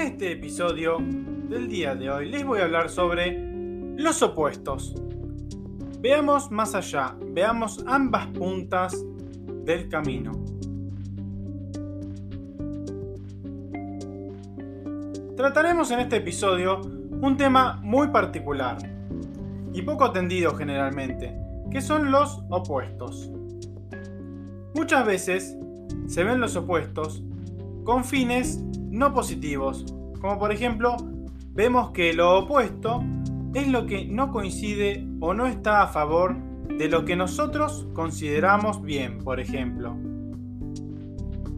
Este episodio del día de hoy les voy a hablar sobre los opuestos. Veamos más allá, veamos ambas puntas del camino. Trataremos en este episodio un tema muy particular y poco atendido generalmente, que son los opuestos. Muchas veces se ven los opuestos con fines no positivos como por ejemplo, vemos que lo opuesto es lo que no coincide o no está a favor de lo que nosotros consideramos bien, por ejemplo.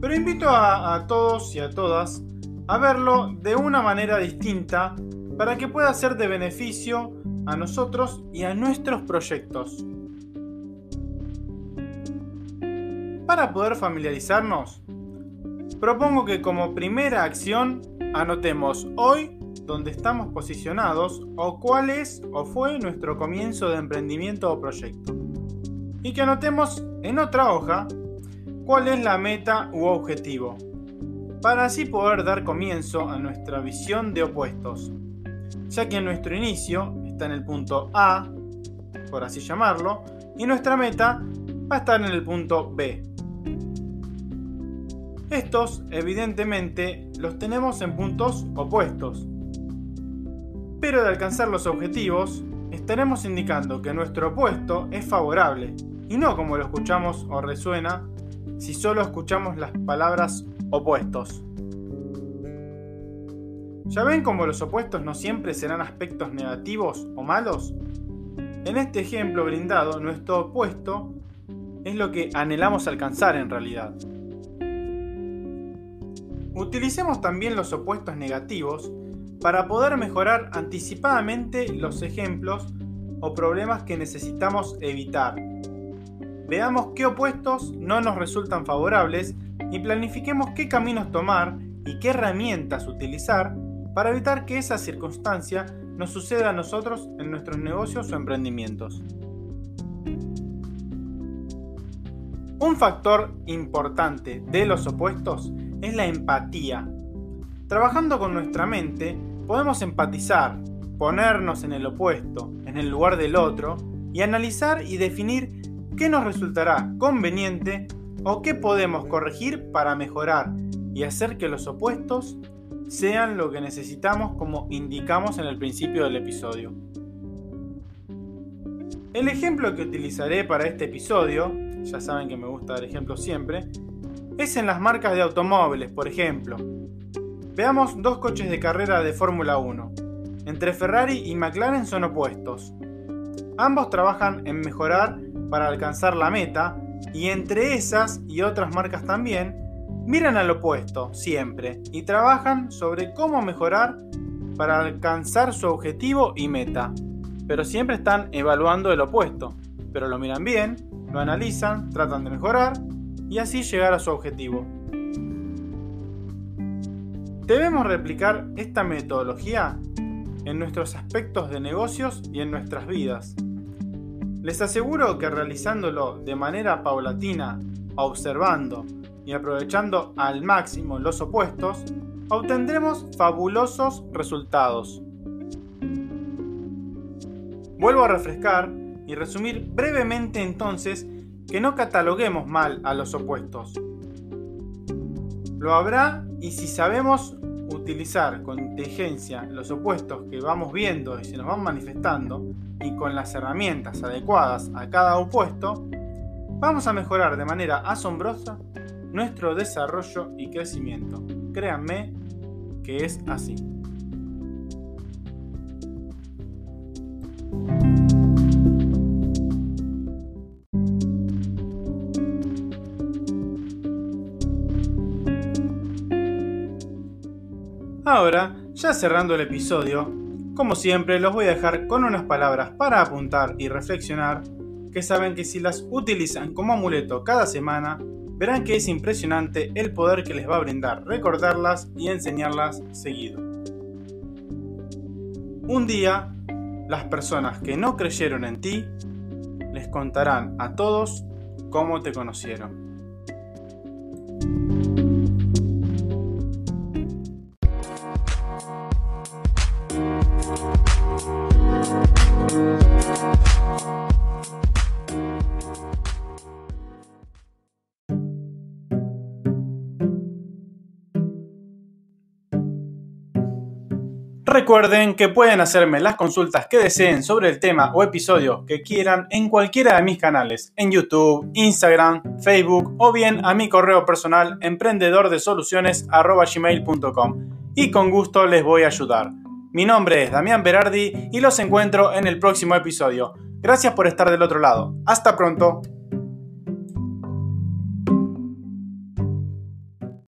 Pero invito a, todos y a todas a verlo de una manera distinta para que pueda ser de beneficio a nosotros y a nuestros proyectos. Para poder familiarizarnos, propongo que como primera acción Anotemos hoy dónde estamos posicionados o cuál es o fue nuestro comienzo de emprendimiento o proyecto. Y que anotemos en otra hoja cuál es la meta u objetivo, para así poder dar comienzo a nuestra visión de opuestos, ya que nuestro inicio está en el punto A, por así llamarlo, y nuestra meta va a estar en el punto B. Estos, evidentemente, los tenemos en puntos opuestos. Pero de alcanzar los objetivos, estaremos indicando que nuestro opuesto es favorable, y no como lo escuchamos o resuena si solo escuchamos las palabras opuestos. ¿Ya ven cómo los opuestos no siempre serán aspectos negativos o malos? En este ejemplo brindado, nuestro opuesto es lo que anhelamos alcanzar en realidad. Utilicemos también los opuestos negativos para poder mejorar anticipadamente los ejemplos o problemas que necesitamos evitar. Veamos qué opuestos no nos resultan favorables y planifiquemos qué caminos tomar y qué herramientas utilizar para evitar que esa circunstancia nos suceda a nosotros en nuestros negocios o emprendimientos. Un factor importante de los opuestos es la empatía. Trabajando con nuestra mente, podemos empatizar, ponernos en el opuesto, en el lugar del otro, y analizar y definir qué nos resultará conveniente o qué podemos corregir para mejorar y hacer que los opuestos sean lo que necesitamos como indicamos en el principio del episodio. El ejemplo que utilizaré para este episodio, ya saben que me gusta dar ejemplos siempre, es en las marcas de automóviles, por ejemplo. Veamos dos coches de carrera de Fórmula 1. Entre Ferrari y McLaren son opuestos. Ambos trabajan en mejorar para alcanzar la meta y entre esas y otras marcas también, miran al opuesto siempre y trabajan sobre cómo mejorar para alcanzar su objetivo y meta. Pero siempre están evaluando el opuesto, pero lo miran bien, lo analizan, tratan de mejorar y así llegar a su objetivo. Debemos replicar esta metodología en nuestros aspectos de negocios y en nuestras vidas. Les aseguro que realizándolo de manera paulatina, observando y aprovechando al máximo los opuestos, obtendremos fabulosos resultados. Vuelvo a refrescar y resumir brevemente entonces que no cataloguemos mal a los opuestos. Lo habrá y si sabemos utilizar con inteligencia los opuestos que vamos viendo y se nos van manifestando y con las herramientas adecuadas a cada opuesto, vamos a mejorar de manera asombrosa nuestro desarrollo y crecimiento. Créanme que es así. Ahora, ya cerrando el episodio, como siempre los voy a dejar con unas palabras para apuntar y reflexionar que saben que si las utilizan como amuleto cada semana, verán que es impresionante el poder que les va a brindar recordarlas y enseñarlas seguido. Un día, las personas que no creyeron en ti les contarán a todos cómo te conocieron. Recuerden que pueden hacerme las consultas que deseen sobre el tema o episodio que quieran en cualquiera de mis canales, en YouTube, Instagram, Facebook o bien a mi correo personal emprendedordesoluciones.gmail.com y con gusto les voy a ayudar. Mi nombre es Damián Berardi y los encuentro en el próximo episodio. Gracias por estar del otro lado. Hasta pronto.